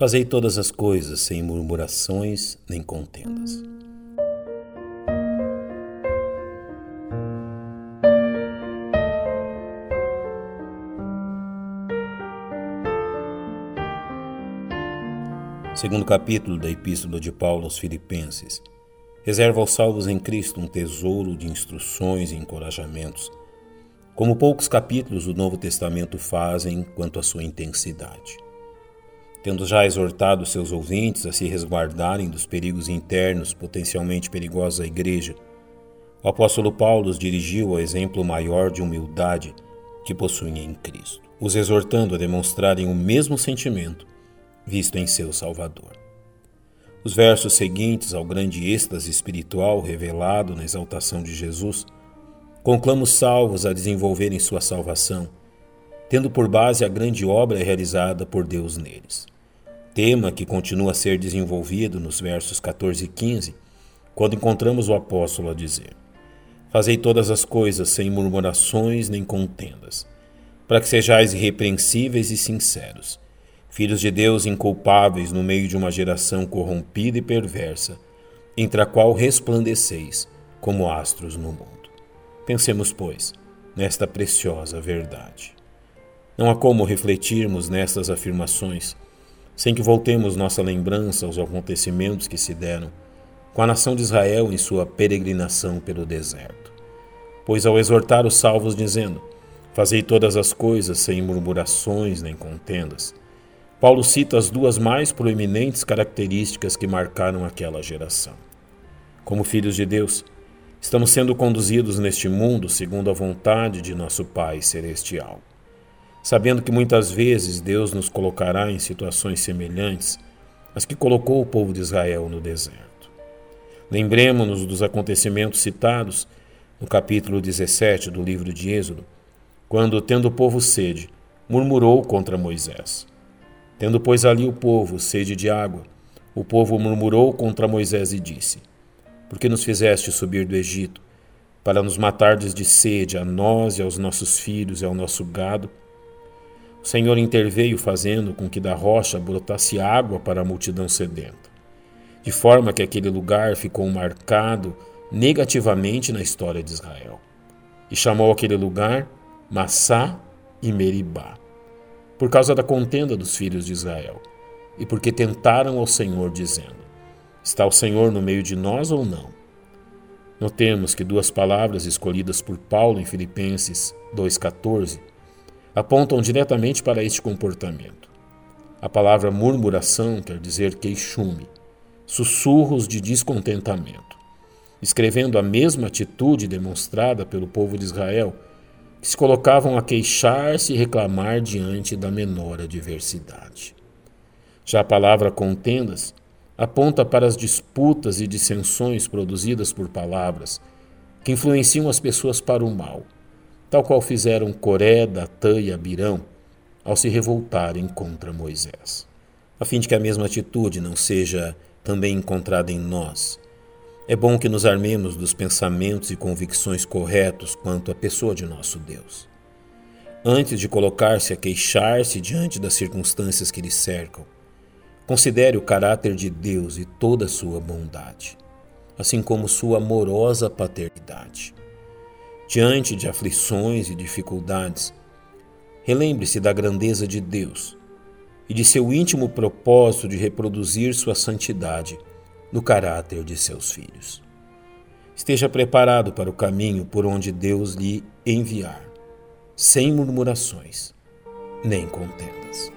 Fazei todas as coisas sem murmurações nem contendas. Segundo capítulo da Epístola de Paulo aos Filipenses, reserva aos salvos em Cristo um tesouro de instruções e encorajamentos, como poucos capítulos do Novo Testamento fazem quanto à sua intensidade tendo já exortado seus ouvintes a se resguardarem dos perigos internos potencialmente perigosos à igreja, o apóstolo Paulo os dirigiu ao exemplo maior de humildade que possuem em Cristo, os exortando a demonstrarem o mesmo sentimento visto em seu Salvador. Os versos seguintes ao grande êxtase espiritual revelado na exaltação de Jesus conclamam os salvos a desenvolverem sua salvação, tendo por base a grande obra realizada por Deus neles tema que continua a ser desenvolvido nos versos 14 e 15, quando encontramos o apóstolo a dizer: Fazei todas as coisas sem murmurações nem contendas, para que sejais irrepreensíveis e sinceros, filhos de Deus inculpáveis no meio de uma geração corrompida e perversa, entre a qual resplandeceis como astros no mundo. Pensemos, pois, nesta preciosa verdade. Não há como refletirmos nestas afirmações sem que voltemos nossa lembrança aos acontecimentos que se deram com a nação de Israel em sua peregrinação pelo deserto. Pois ao exortar os salvos, dizendo: Fazei todas as coisas sem murmurações nem contendas, Paulo cita as duas mais proeminentes características que marcaram aquela geração. Como filhos de Deus, estamos sendo conduzidos neste mundo segundo a vontade de nosso Pai Celestial sabendo que muitas vezes Deus nos colocará em situações semelhantes às que colocou o povo de Israel no deserto. Lembremos-nos dos acontecimentos citados no capítulo 17 do livro de Êxodo, quando, tendo o povo sede, murmurou contra Moisés. Tendo, pois, ali o povo sede de água, o povo murmurou contra Moisés e disse: Por que nos fizeste subir do Egito, para nos matardes de sede a nós e aos nossos filhos e ao nosso gado? O Senhor interveio fazendo com que da rocha brotasse água para a multidão sedenta, de forma que aquele lugar ficou marcado negativamente na história de Israel. E chamou aquele lugar Massá e Meribá, por causa da contenda dos filhos de Israel, e porque tentaram ao Senhor, dizendo: Está o Senhor no meio de nós ou não? Notemos que duas palavras escolhidas por Paulo em Filipenses 2,14 apontam diretamente para este comportamento. A palavra murmuração quer dizer queixume, sussurros de descontentamento, escrevendo a mesma atitude demonstrada pelo povo de Israel, que se colocavam a queixar-se e reclamar diante da menor adversidade. Já a palavra contendas aponta para as disputas e dissensões produzidas por palavras que influenciam as pessoas para o mal tal qual fizeram Coré, Datã e Abirão ao se revoltarem contra Moisés, a fim de que a mesma atitude não seja também encontrada em nós. É bom que nos armemos dos pensamentos e convicções corretos quanto à pessoa de nosso Deus. Antes de colocar-se a queixar-se diante das circunstâncias que lhe cercam, considere o caráter de Deus e toda a sua bondade, assim como sua amorosa paternidade diante de aflições e dificuldades, relembre-se da grandeza de Deus e de seu íntimo propósito de reproduzir sua santidade no caráter de seus filhos. Esteja preparado para o caminho por onde Deus lhe enviar, sem murmurações nem contendas.